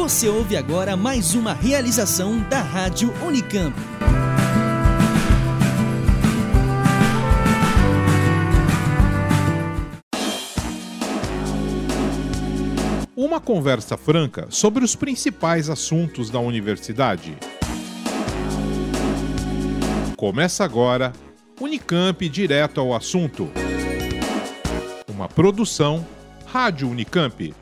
Você ouve agora mais uma realização da Rádio Unicamp. Uma conversa franca sobre os principais assuntos da universidade. Começa agora Unicamp Direto ao Assunto. Uma produção Rádio Unicamp.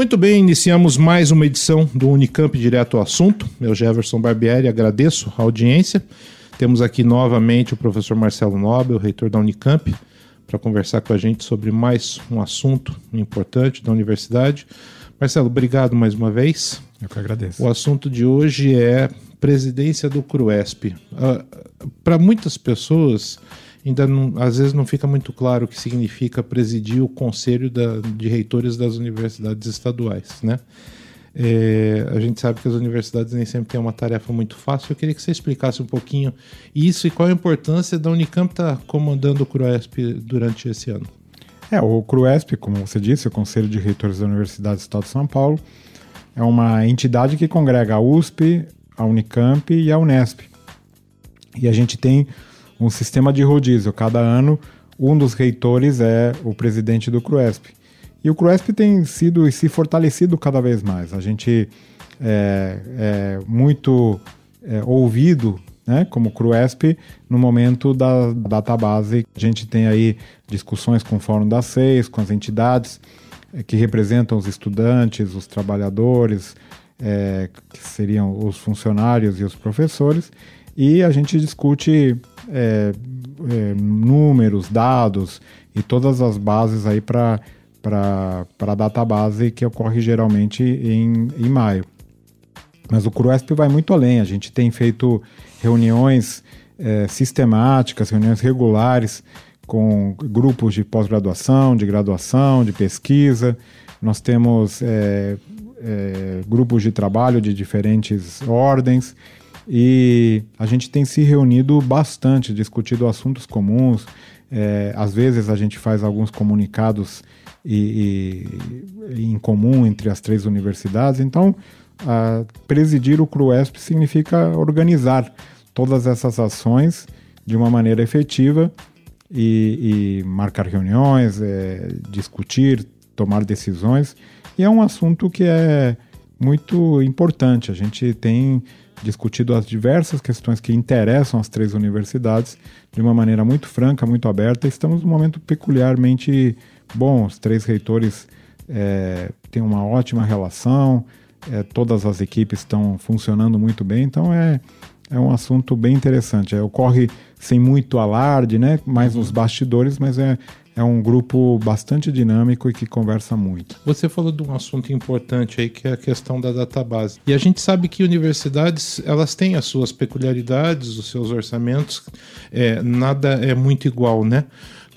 Muito bem, iniciamos mais uma edição do Unicamp Direto ao Assunto. Eu, Jefferson Barbieri, agradeço a audiência. Temos aqui novamente o professor Marcelo Nobel, reitor da Unicamp, para conversar com a gente sobre mais um assunto importante da universidade. Marcelo, obrigado mais uma vez. Eu que agradeço. O assunto de hoje é presidência do CRUESP. Uh, para muitas pessoas, ainda não, às vezes não fica muito claro o que significa presidir o conselho da, de reitores das universidades estaduais, né? É, a gente sabe que as universidades nem sempre têm uma tarefa muito fácil. Eu queria que você explicasse um pouquinho isso e qual a importância da Unicamp estar tá comandando o CRUESP durante esse ano. É, o CRUESP, como você disse, o Conselho de Reitores da Universidade do Estado de São Paulo, é uma entidade que congrega a USP, a Unicamp e a Unesp. E a gente tem um sistema de rodízio. Cada ano, um dos reitores é o presidente do CRUESP. E o CRUESP tem sido e se fortalecido cada vez mais. A gente é, é muito é, ouvido né, como CRUESP no momento da database. A gente tem aí discussões com o Fórum das Seis, com as entidades é, que representam os estudantes, os trabalhadores, é, que seriam os funcionários e os professores, e a gente discute é, é, números, dados e todas as bases aí para a database que ocorre geralmente em, em maio. Mas o CRUESP vai muito além, a gente tem feito reuniões é, sistemáticas, reuniões regulares com grupos de pós-graduação, de graduação, de pesquisa. Nós temos é, é, grupos de trabalho de diferentes ordens e a gente tem se reunido bastante, discutido assuntos comuns. É, às vezes a gente faz alguns comunicados e, e, em comum entre as três universidades. Então, presidir o CRUESP significa organizar todas essas ações de uma maneira efetiva e, e marcar reuniões, é, discutir, tomar decisões. E é um assunto que é muito importante. A gente tem discutido as diversas questões que interessam as três universidades de uma maneira muito franca, muito aberta. Estamos num momento peculiarmente bom. Os três reitores é, têm uma ótima relação, é, todas as equipes estão funcionando muito bem, então é, é um assunto bem interessante. É, ocorre sem muito alarde, né? mais nos bastidores, mas é, é um grupo bastante dinâmico e que conversa muito. Você falou de um assunto importante aí que é a questão da database. E a gente sabe que universidades elas têm as suas peculiaridades, os seus orçamentos, é, nada é muito igual, né?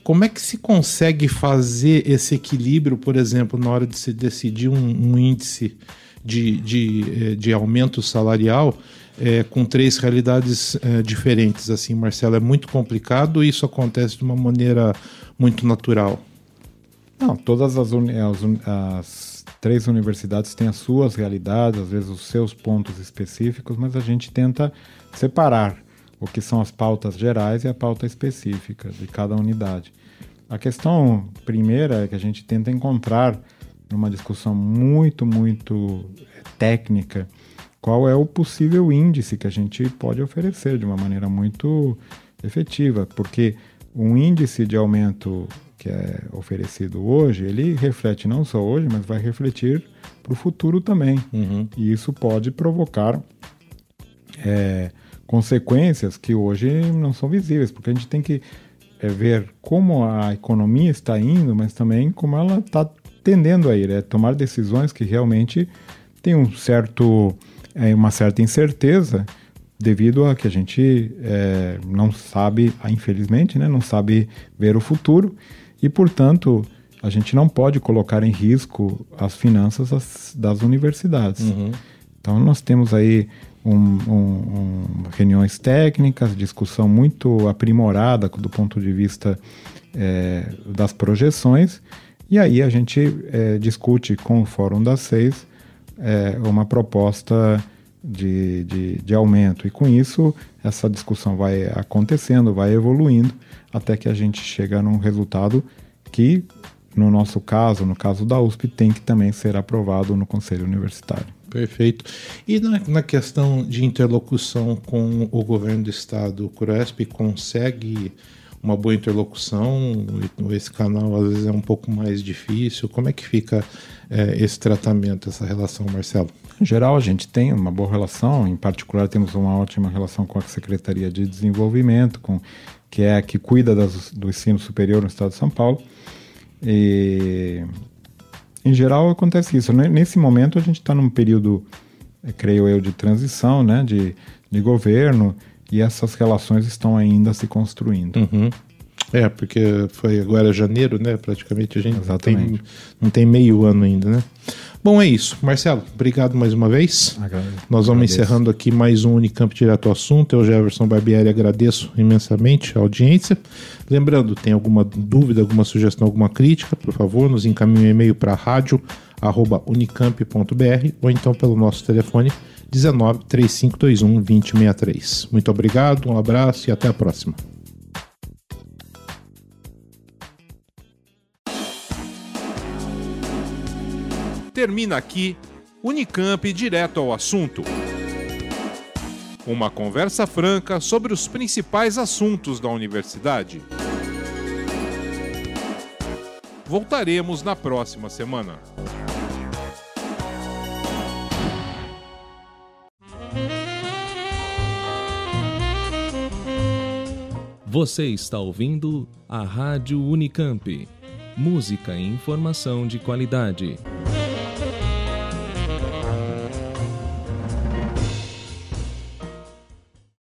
Como é que se consegue fazer esse equilíbrio, por exemplo, na hora de se decidir um, um índice de, de, é, de aumento salarial é, com três realidades é, diferentes? Assim, Marcelo, é muito complicado. Isso acontece de uma maneira muito natural? Não, todas as, as, as, três universidades têm as suas realidades, às vezes os seus pontos específicos, mas a gente tenta separar o que são as pautas gerais e a pauta específica de cada unidade. A questão primeira é que a gente tenta encontrar, numa discussão muito, muito técnica, qual é o possível índice que a gente pode oferecer de uma maneira muito efetiva, porque um índice de aumento que é oferecido hoje, ele reflete não só hoje, mas vai refletir para o futuro também. Uhum. E isso pode provocar é, consequências que hoje não são visíveis, porque a gente tem que é, ver como a economia está indo, mas também como ela está tendendo a ir, é tomar decisões que realmente têm um certo, é, uma certa incerteza devido a que a gente é, não sabe, infelizmente, né, não sabe ver o futuro e, portanto, a gente não pode colocar em risco as finanças das, das universidades. Uhum. Então, nós temos aí um, um, um, reuniões técnicas, discussão muito aprimorada do ponto de vista é, das projeções, e aí a gente é, discute com o Fórum das Seis é, uma proposta de, de, de, aumento. E com isso, essa discussão vai acontecendo, vai evoluindo, até que a gente chega num resultado que, no nosso caso, no caso da USP, tem que também ser aprovado no Conselho Universitário. Perfeito. E na, na questão de interlocução com o governo do estado, o CRESP consegue uma boa interlocução? Esse canal às vezes é um pouco mais difícil. Como é que fica é, esse tratamento, essa relação, Marcelo? Em geral, a gente tem uma boa relação. Em particular, temos uma ótima relação com a Secretaria de Desenvolvimento, com que é a que cuida das, do ensino superior no Estado de São Paulo. E, em geral, acontece isso. Nesse momento, a gente está num período, é, creio eu, de transição, né, de, de governo e essas relações estão ainda se construindo. Uhum. É, porque foi agora janeiro, né? Praticamente a gente Exatamente. Tem, não tem meio ano ainda, né? Bom, é isso. Marcelo, obrigado mais uma vez. Agradeço. Nós vamos agradeço. encerrando aqui mais um Unicamp Direto ao Assunto. Eu, Jefferson Barbieri, agradeço imensamente a audiência. Lembrando, tem alguma dúvida, alguma sugestão, alguma crítica, por favor, nos encaminhe um e-mail para rádio.unicamp.br ou então pelo nosso telefone 19 3521 2063. Muito obrigado, um abraço e até a próxima. Termina aqui Unicamp direto ao assunto. Uma conversa franca sobre os principais assuntos da universidade. Voltaremos na próxima semana. Você está ouvindo a Rádio Unicamp. Música e informação de qualidade.